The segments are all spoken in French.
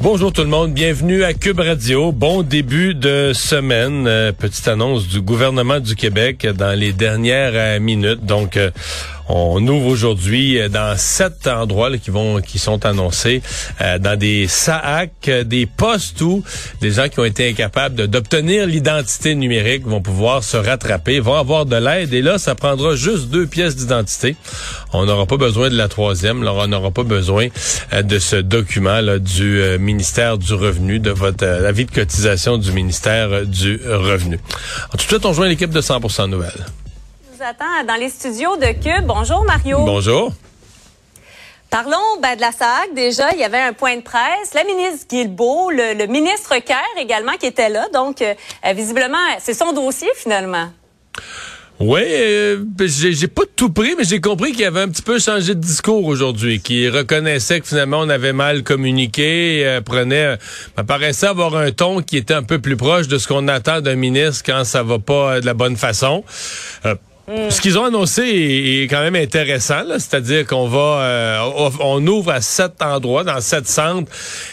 Bonjour tout le monde, bienvenue à Cube Radio. Bon début de semaine. Euh, petite annonce du gouvernement du Québec dans les dernières euh, minutes. Donc, euh, on ouvre aujourd'hui euh, dans sept endroits qui vont qui sont annoncés euh, dans des SAAC, euh, des postes où des gens qui ont été incapables d'obtenir l'identité numérique vont pouvoir se rattraper, vont avoir de l'aide et là ça prendra juste deux pièces d'identité. On n'aura pas besoin de la troisième, là, on n'aura pas besoin de ce document là, du ministère du Revenu, de votre avis de cotisation du ministère du Revenu. tout de suite, on joint l'équipe de 100% Nouvelles attend dans les studios de Cube. Bonjour Mario. Bonjour. Parlons ben, de la SAC. Déjà, il y avait un point de presse. La ministre Guilbeault, le, le ministre Kerr également qui était là. Donc, euh, visiblement, c'est son dossier finalement. Oui, euh, j'ai pas tout pris, mais j'ai compris qu'il avait un petit peu changé de discours aujourd'hui, qu'il reconnaissait que finalement on avait mal communiqué, euh, prenait, paraissait avoir un ton qui était un peu plus proche de ce qu'on attend d'un ministre quand ça va pas de la bonne façon. Euh, ce qu'ils ont annoncé est, quand même intéressant, c'est-à-dire qu'on va, euh, on ouvre à sept endroits, dans sept centres,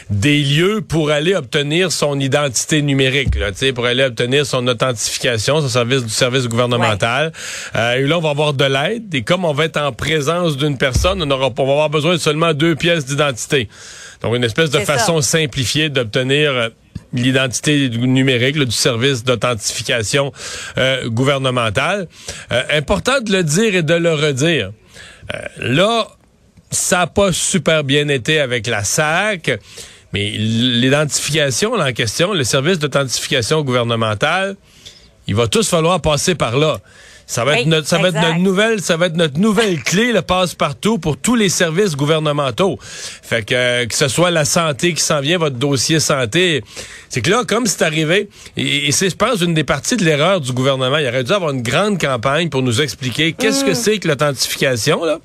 des lieux pour aller obtenir son identité numérique, là, pour aller obtenir son authentification, son service du service gouvernemental. Euh, et là, on va avoir de l'aide. Et comme on va être en présence d'une personne, on, aura, on va avoir besoin de seulement deux pièces d'identité. Donc, une espèce de façon simplifiée d'obtenir euh, l'identité numérique du service d'authentification euh, gouvernementale. Euh, important de le dire et de le redire. Euh, là, ça n'a pas super bien été avec la SAC, mais l'identification en question, le service d'authentification gouvernementale, il va tous falloir passer par là. Ça va être notre, ça va être notre nouvelle, ça va être notre nouvelle clé, le passe-partout pour tous les services gouvernementaux. Fait que que ce soit la santé qui s'en vient, votre dossier santé, c'est que là, comme c'est arrivé, et, c'est, je pense, une des parties de l'erreur du gouvernement. Il aurait dû avoir une grande campagne pour nous expliquer qu'est-ce que mm. c'est que l'authentification, là,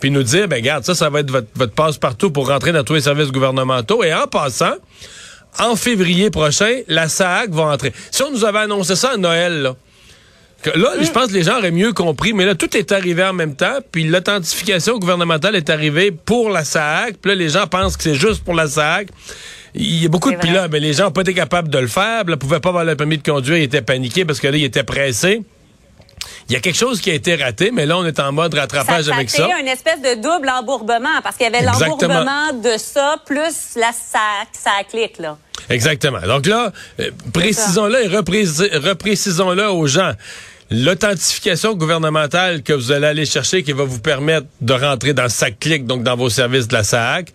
puis nous dire, ben regarde, ça, ça va être votre, votre passe-partout pour rentrer dans tous les services gouvernementaux. Et en passant, en février prochain, la SAC va entrer. Si on nous avait annoncé ça à Noël, là, Là, je pense que les gens auraient mieux compris, mais là, tout est arrivé en même temps, puis l'authentification gouvernementale est arrivée pour la SAC, puis là, les gens pensent que c'est juste pour la SAC. Il y a beaucoup de pilotes, mais les gens n'ont pas été capables de le faire, ne pouvaient pas avoir le permis de conduire, ils étaient paniqués parce que là, ils étaient pressés. Il y a quelque chose qui a été raté, mais là, on est en mode rattrapage avec ça. Ça a une espèce de double embourbement, parce qu'il y avait l'embourbement de ça, plus la SAC, ça clique, là. Exactement. Donc là, euh, précisons-le et reprécisons-le aux gens l'authentification gouvernementale que vous allez aller chercher qui va vous permettre de rentrer dans sac clic, donc dans vos services de la SAC,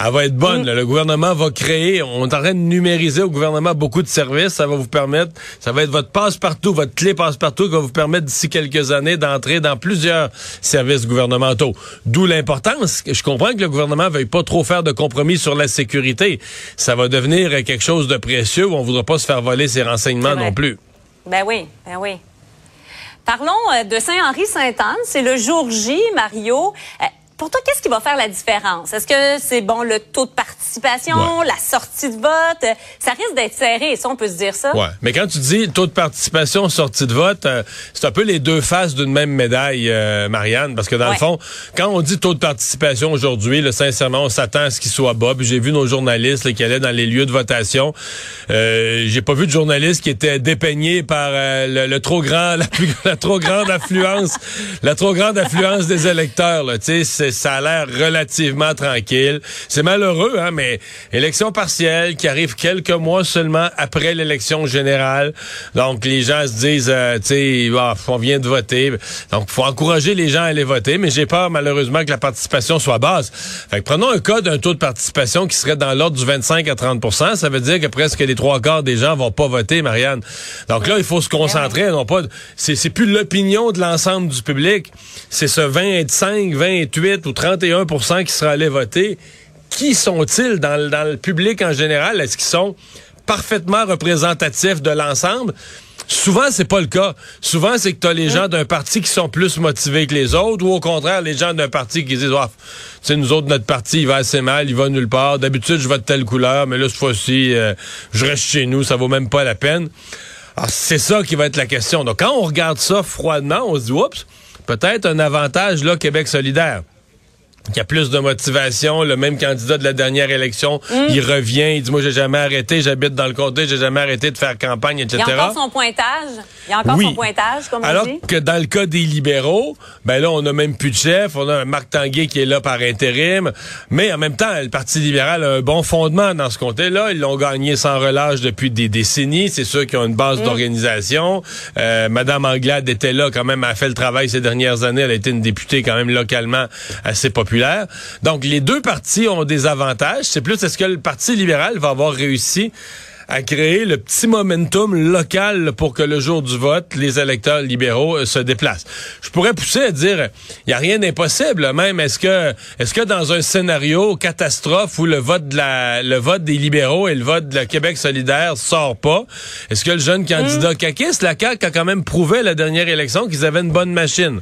elle va être bonne. Mm. Le gouvernement va créer, on est en train de numériser au gouvernement beaucoup de services. Ça va vous permettre, ça va être votre passe-partout, votre clé passe-partout qui va vous permettre d'ici quelques années d'entrer dans plusieurs services gouvernementaux. D'où l'importance. Je comprends que le gouvernement veuille pas trop faire de compromis sur la sécurité. Ça va devenir quelque chose de précieux où on voudra pas se faire voler ses renseignements non plus. Ben oui, ben oui. Parlons euh, de Saint-Henri-Sainte-Anne. C'est le jour J, Mario. Pour toi, qu'est-ce qui va faire la différence? Est-ce que c'est bon le taux de participation, la sortie de vote? Ça risque d'être serré, ça, on peut se dire ça. Ouais. Mais quand tu dis taux de participation, sortie de vote, euh, c'est un peu les deux faces d'une même médaille, euh, Marianne. Parce que dans le fond, quand on dit taux de participation aujourd'hui, sincèrement, on s'attend à ce qu'il soit bas. Puis j'ai vu nos journalistes qui allaient dans les lieux de votation. Euh, j'ai pas vu de journalistes qui étaient dépeignés par euh, le, trop grand, la, plus, la trop grande affluence, la trop grande affluence des électeurs. Tu sais, ça a l'air relativement tranquille. C'est malheureux, hein, mais élection partielle qui arrive quelques mois seulement après l'élection générale. Donc, les gens se disent, euh, tu sais, ah, on vient de voter. Donc, faut encourager les gens à aller voter, mais j'ai peur, malheureusement, que la participation soit basse. Fait que prenons un cas d'un taux de participation qui serait dans l'ordre du 25 à 30% Ça veut dire que presque les trois quarts des gens vont pas voter, Marianne. Donc là, il faut se concentrer, non pas, c'est plus l'opinion de l'ensemble du public, c'est ce 25, 28 ou 31% qui sera allé voter. Qui sont-ils dans, dans le public en général? Est-ce qu'ils sont parfaitement représentatifs de l'ensemble? Souvent, c'est pas le cas. Souvent, c'est que tu as les gens d'un parti qui sont plus motivés que les autres, ou au contraire, les gens d'un parti qui disent, oh, tu nous autres, notre parti, il va assez mal, il va nulle part. D'habitude, je vote telle couleur, mais là, cette fois-ci, euh, je reste chez nous, ça vaut même pas la peine. Alors, c'est ça qui va être la question. Donc, quand on regarde ça froidement, on se dit, oups, peut-être un avantage, là, Québec solidaire qui a plus de motivation, le même candidat de la dernière élection, mm. il revient, il dit moi j'ai jamais arrêté, j'habite dans le comté, j'ai jamais arrêté de faire campagne, etc. Il y a encore son pointage, il y a encore son pointage, comme Alors on dit. que dans le cas des libéraux, ben là on a même plus de chef, on a un Marc Tanguay qui est là par intérim, mais en même temps le Parti libéral a un bon fondement dans ce comté-là, ils l'ont gagné sans relâche depuis des décennies, c'est sûr qu'ils ont une base mm. d'organisation. Euh, Madame Anglade était là quand même, a fait le travail ces dernières années, elle a été une députée quand même localement assez populaire donc, les deux partis ont des avantages. C'est plus, est-ce que le Parti libéral va avoir réussi à créer le petit momentum local pour que le jour du vote, les électeurs libéraux euh, se déplacent? Je pourrais pousser à dire, il y a rien d'impossible. Même, est-ce que, est-ce que dans un scénario catastrophe où le vote de la, le vote des libéraux et le vote de la Québec solidaire sort pas, est-ce que le jeune candidat mmh. la CAQ a quand même prouvé à la dernière élection qu'ils avaient une bonne machine?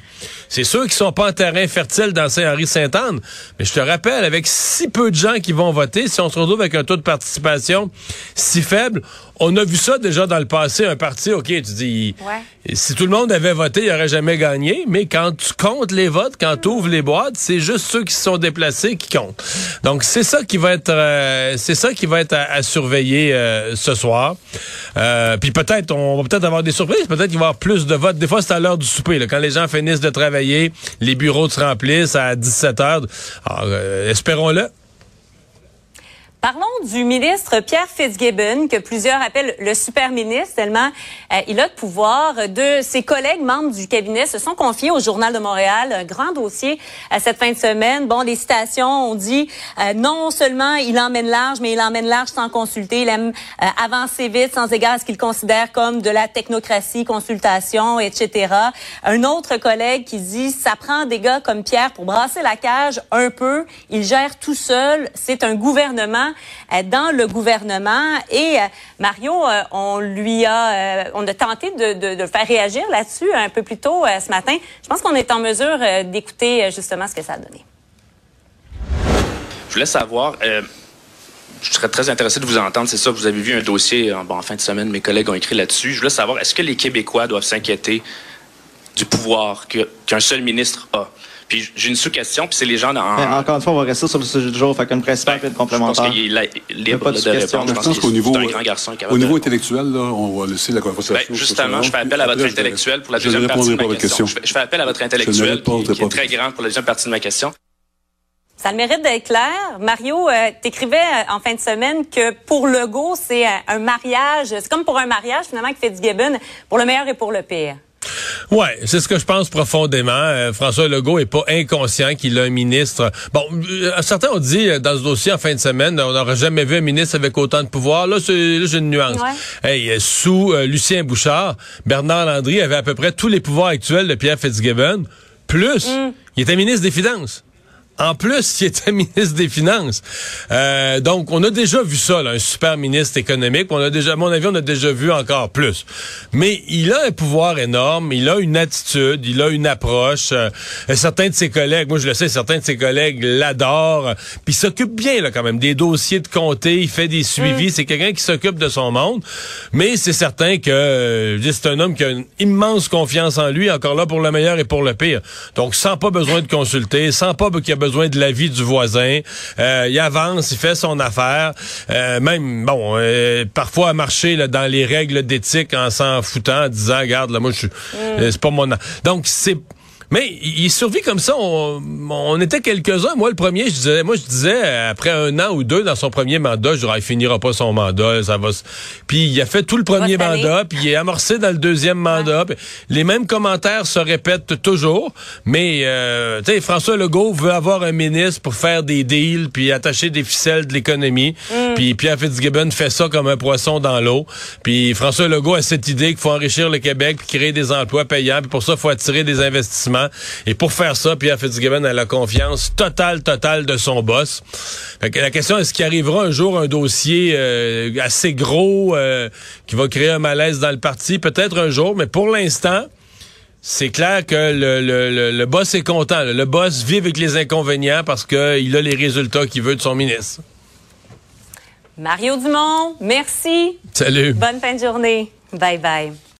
C'est sûr qu'ils sont pas en terrain fertile dans Saint-Henri-Sainte-Anne, mais je te rappelle, avec si peu de gens qui vont voter, si on se retrouve avec un taux de participation si faible, on a vu ça déjà dans le passé, un parti, OK, tu dis, si tout le monde avait voté, il aurait jamais gagné, mais quand tu comptes les votes, quand tu ouvres les boîtes, c'est juste ceux qui se sont déplacés qui comptent. Donc, c'est ça qui va être, euh, c'est ça qui va être à, surveiller euh, ce soir. Euh, puis peut-être, on va peut-être avoir des surprises, peut-être qu'il va y avoir plus de votes. Des fois, c'est à l'heure du souper, quand les gens finissent de travailler, les bureaux se remplissent à 17 heures. Alors, espérons-le. Parlons du ministre Pierre Fitzgibbon, que plusieurs appellent le super ministre, tellement euh, il a de pouvoir. De ses collègues membres du cabinet se sont confiés au Journal de Montréal, un grand dossier euh, cette fin de semaine. Bon, les citations ont dit euh, non seulement il emmène large, mais il emmène large sans consulter. Il aime avancer vite, sans égard à ce qu'il considère comme de la technocratie, consultation, etc. Un autre collègue qui dit ça prend des gars comme Pierre pour brasser la cage un peu. Il gère tout seul. C'est un gouvernement euh, dans le gouvernement. Et euh, Mario, euh, on lui a, on a tenté de, de, faire réagir là-dessus un peu plus tôt ce matin. Je pense qu'on est en mesure d'écouter justement ce que ça a donné. Je voulais savoir. je serais très intéressé de vous entendre. C'est ça, vous avez vu un dossier en fin de semaine, mes collègues ont écrit là-dessus. Je voulais savoir, est-ce que les Québécois doivent s'inquiéter du pouvoir qu'un seul ministre a? Puis j'ai une sous-question, puis c'est les gens dans... encore une fois, on va rester sur le sujet du jour, fait qu'une principale ben, complémentaire. Je pense qu'il est libre de, de répondre. Je pense qu'au niveau, un grand garçon au niveau intellectuel, là, on va laisser la conversation. Ben, justement, je fais appel à votre intellectuel pour la deuxième partie de ma question. Je fais appel à votre intellectuel qui, est très grand pour la deuxième partie de ma question. Ça a le mérite d'être clair. Mario, euh, t'écrivais euh, en fin de semaine que pour Legault, c'est euh, un mariage, c'est comme pour un mariage finalement que Fitzgibbon, pour le meilleur et pour le pire. Ouais, c'est ce que je pense profondément. Euh, François Legault est pas inconscient qu'il a un ministre. Bon, euh, certains ont dit euh, dans ce dossier en fin de semaine, on n'aurait jamais vu un ministre avec autant de pouvoir. Là, c'est j'ai une nuance. Hey, sous Lucien Bouchard, Bernard Landry avait à peu près tous les pouvoirs actuels de Pierre Fitzgibbon. Plus, mm. il était ministre des Finances. En plus, il était ministre des Finances. Euh, donc, on a déjà vu ça, là, un super ministre économique. On a déjà, à mon avis, on a déjà vu encore plus. Mais il a un pouvoir énorme, il a une attitude, il a une approche. Euh, certains de ses collègues, moi je le sais, certains de ses collègues l'adorent. Puis il s'occupe bien, là, quand même, des dossiers de comté. Il fait des suivis. Mm. C'est quelqu'un qui s'occupe de son monde. Mais c'est certain que euh, c'est un homme qui a une immense confiance en lui, encore là pour le meilleur et pour le pire. Donc, sans pas besoin de consulter, sans pas qu'il y a besoin besoin de l'avis du voisin. Euh, il avance, il fait son affaire. Euh, même, bon, euh, parfois à marcher là, dans les règles d'éthique en s'en foutant, en disant, regarde, là, moi, je suis, mm. c'est pas mon... Donc, c'est Mais il survit comme ça. On, était quelques-uns. Moi, le premier, je disais, moi, je disais, après un an ou deux dans son premier mandat, je dirais, il finira pas son mandat, ça va. Puis il a fait tout le premier mandat, puis il est amorcé dans le deuxième mandat. Les mêmes commentaires se répètent toujours, mais euh, tu sais, François Legault veut avoir un ministre pour faire des deals, puis attacher des ficelles de l'économie. Mm. Puis Pierre Fitzgibbon fait ça comme un poisson dans l'eau. Puis François Legault a cette idée qu'il faut enrichir le Québec, puis créer des emplois payants, puis pour ça, il faut attirer des investissements. Et pour faire ça, Pierre Fitzgibbon a la confiance totale, totale de son boss. la question, est-ce qu'il arrivera un jour un dossier euh, assez gros euh, qui va créer un malaise dans le parti? Peut-être un jour, mais pour l'instant, c'est clair que le, le, le, boss est content. Le boss vit avec les inconvénients parce qu'il a les résultats qu'il veut de son ministre. Mario Dumont, merci. Salut. Bonne fin de journée. Bye bye.